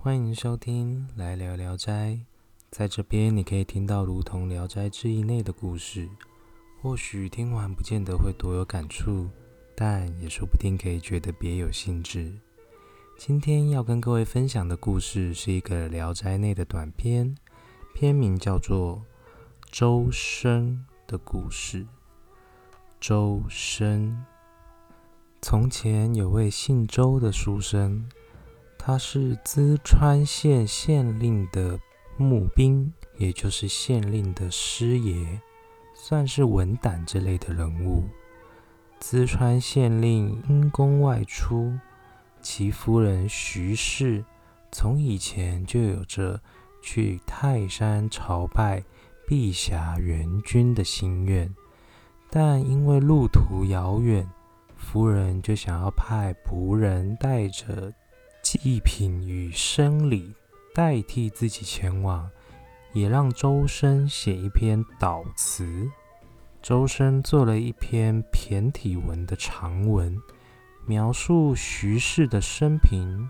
欢迎收听《来聊聊斋》。在这边，你可以听到如同《聊斋志异》内的故事。或许听完不见得会多有感触，但也说不定可以觉得别有兴致。今天要跟各位分享的故事是一个《聊斋》内的短篇，篇名叫做《周生的故事》。周生，从前有位姓周的书生。他是淄川县县令的募兵，也就是县令的师爷，算是文胆之类的人物。淄川县令因公外出，其夫人徐氏从以前就有着去泰山朝拜碧霞元君的心愿，但因为路途遥远，夫人就想要派仆人带着。祭品与生理代替自己前往，也让周深写一篇悼词。周深做了一篇骈体文的长文，描述徐氏的生平。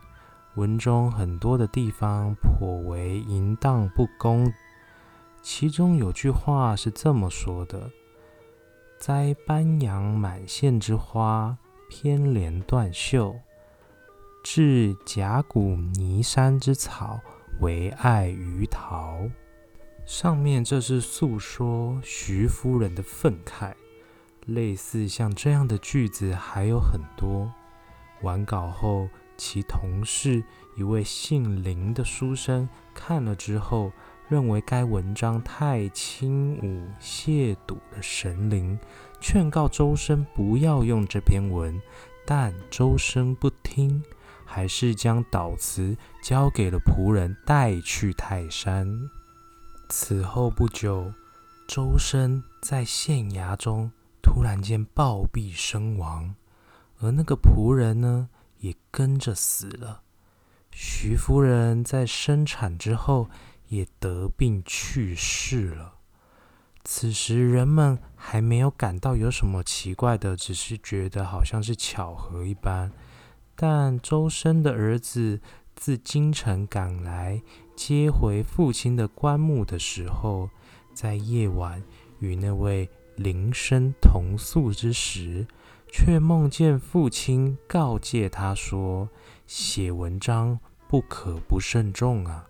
文中很多的地方颇为淫荡不公，其中有句话是这么说的：“栽班扬满县之花，偏连断袖。”置甲骨泥山之草，为爱于桃。上面这是诉说徐夫人的愤慨。类似像这样的句子还有很多。完稿后，其同事一位姓林的书生看了之后，认为该文章太轻侮亵渎了神灵，劝告周生不要用这篇文，但周生不听。还是将祷词交给了仆人带去泰山。此后不久，周生在县衙中突然间暴毙身亡，而那个仆人呢，也跟着死了。徐夫人在生产之后也得病去世了。此时人们还没有感到有什么奇怪的，只是觉得好像是巧合一般。但周生的儿子自京城赶来接回父亲的棺木的时候，在夜晚与那位林生同宿之时，却梦见父亲告诫他说：“写文章不可不慎重啊！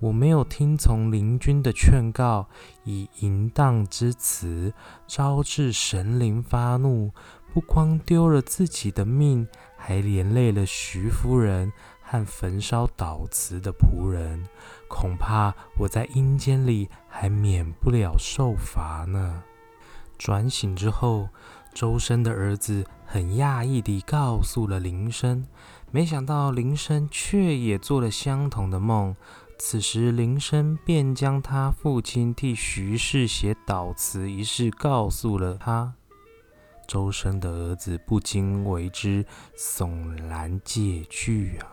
我没有听从邻君的劝告，以淫荡之词招致神灵发怒。”不光丢了自己的命，还连累了徐夫人和焚烧祷词的仆人，恐怕我在阴间里还免不了受罚呢。转醒之后，周生的儿子很讶异地告诉了林生，没想到林生却也做了相同的梦。此时，林生便将他父亲替徐氏写祷词一事告诉了他。周生的儿子不禁为之悚然戒惧啊！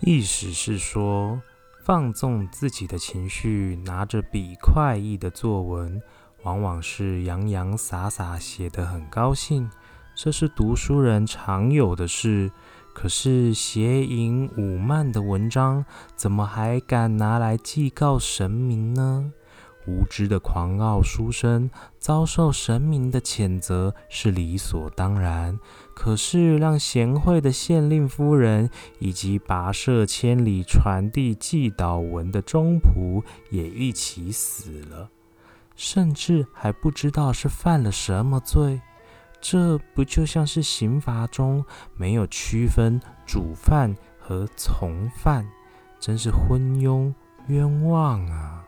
意思是说，放纵自己的情绪，拿着笔快意的作文，往往是洋洋洒洒写得很高兴，这是读书人常有的事。可是邪淫侮慢的文章，怎么还敢拿来祭告神明呢？无知的狂傲书生遭受神明的谴责是理所当然，可是让贤惠的县令夫人以及跋涉千里传递祭祷文的中仆也一起死了，甚至还不知道是犯了什么罪。这不就像是刑罚中没有区分主犯和从犯，真是昏庸冤枉啊！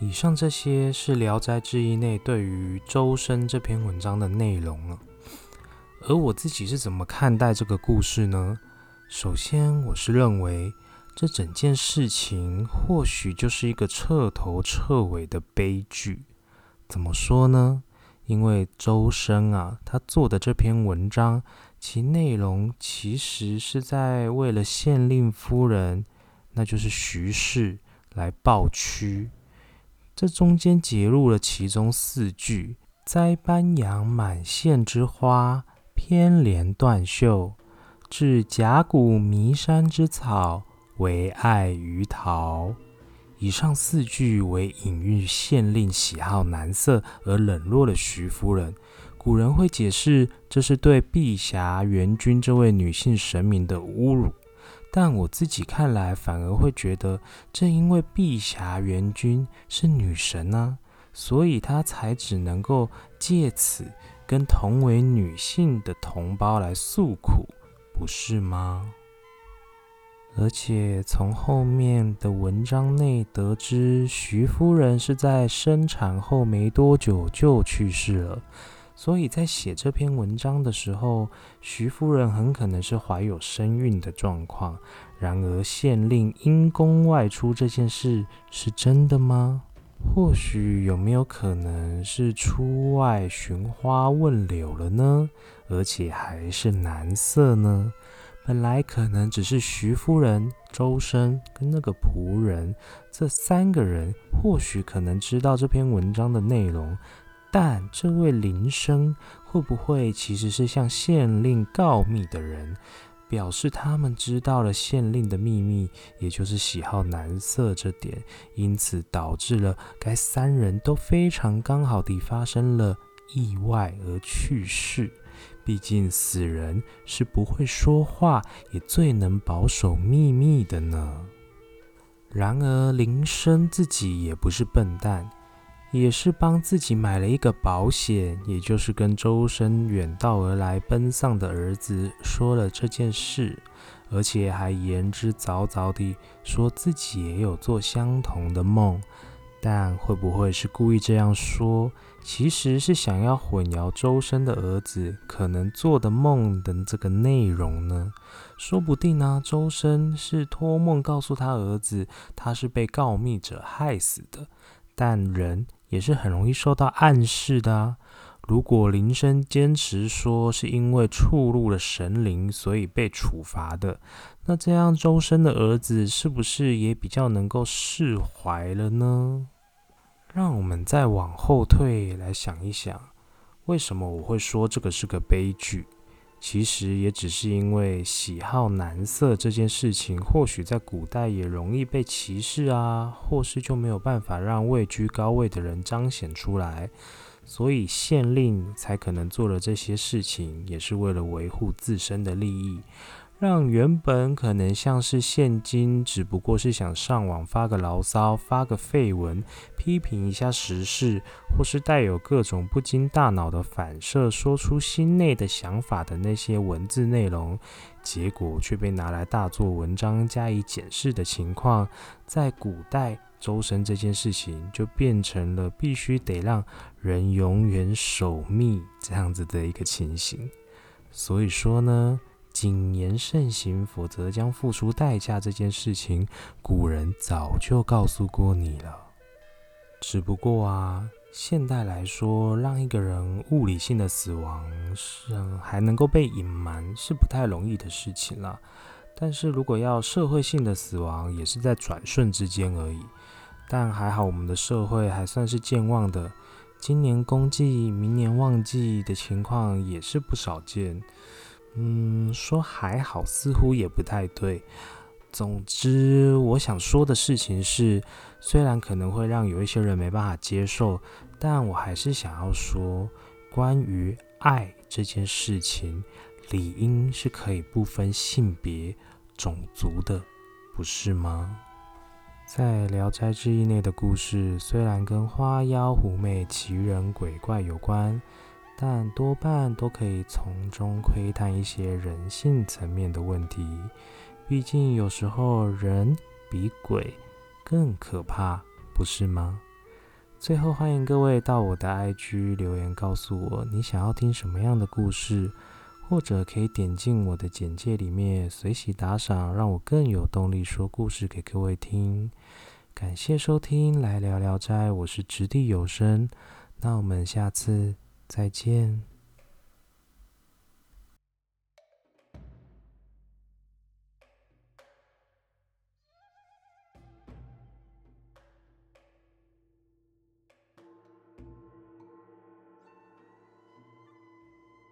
以上这些是《聊斋志异》内对于周生这篇文章的内容了。而我自己是怎么看待这个故事呢？首先，我是认为这整件事情或许就是一个彻头彻尾的悲剧。怎么说呢？因为周生啊，他做的这篇文章，其内容其实是在为了县令夫人，那就是徐氏来抱屈。这中间截入了其中四句：“栽班杨满县之花，偏连断袖；置甲骨弥山之草，唯爱于桃。以上四句为隐喻县令喜好男色而冷落了徐夫人。古人会解释这是对碧霞元君这位女性神明的侮辱，但我自己看来反而会觉得，正因为碧霞元君是女神啊，所以她才只能够借此跟同为女性的同胞来诉苦，不是吗？而且从后面的文章内得知，徐夫人是在生产后没多久就去世了，所以在写这篇文章的时候，徐夫人很可能是怀有身孕的状况。然而，县令因公外出这件事是真的吗？或许有没有可能是出外寻花问柳了呢？而且还是男色呢？本来可能只是徐夫人、周生跟那个仆人这三个人，或许可能知道这篇文章的内容，但这位林生会不会其实是向县令告密的人，表示他们知道了县令的秘密，也就是喜好男色这点，因此导致了该三人都非常刚好地发生了意外而去世。毕竟死人是不会说话，也最能保守秘密的呢。然而林生自己也不是笨蛋，也是帮自己买了一个保险，也就是跟周生远道而来奔丧的儿子说了这件事，而且还言之凿凿地说自己也有做相同的梦。但会不会是故意这样说？其实是想要混淆周深的儿子可能做的梦的这个内容呢？说不定呢，周深是托梦告诉他儿子，他是被告密者害死的。但人也是很容易受到暗示的啊。如果林生坚持说是因为触怒了神灵，所以被处罚的，那这样周深的儿子是不是也比较能够释怀了呢？让我们再往后退来想一想，为什么我会说这个是个悲剧？其实也只是因为喜好男色这件事情，或许在古代也容易被歧视啊，或是就没有办法让位居高位的人彰显出来。所以县令才可能做了这些事情，也是为了维护自身的利益，让原本可能像是现今只不过是想上网发个牢骚、发个废文、批评一下时事，或是带有各种不经大脑的反射说出心内的想法的那些文字内容，结果却被拿来大做文章加以检视的情况，在古代。周身这件事情就变成了必须得让人永远守密这样子的一个情形。所以说呢，谨言慎行，否则将付出代价。这件事情，古人早就告诉过你了。只不过啊，现代来说，让一个人物理性的死亡是还能够被隐瞒，是不太容易的事情了。但是如果要社会性的死亡，也是在转瞬之间而已。但还好，我们的社会还算是健忘的。今年公祭，明年旺季的情况也是不少见。嗯，说还好，似乎也不太对。总之，我想说的事情是，虽然可能会让有一些人没办法接受，但我还是想要说，关于爱这件事情，理应是可以不分性别、种族的，不是吗？在《聊斋志异》内的故事，虽然跟花妖狐媚、奇人鬼怪有关，但多半都可以从中窥探一些人性层面的问题。毕竟有时候人比鬼更可怕，不是吗？最后，欢迎各位到我的 IG 留言，告诉我你想要听什么样的故事。或者可以点进我的简介里面随喜打赏，让我更有动力说故事给各位听。感谢收听来聊聊斋，我是掷地有声，那我们下次再见。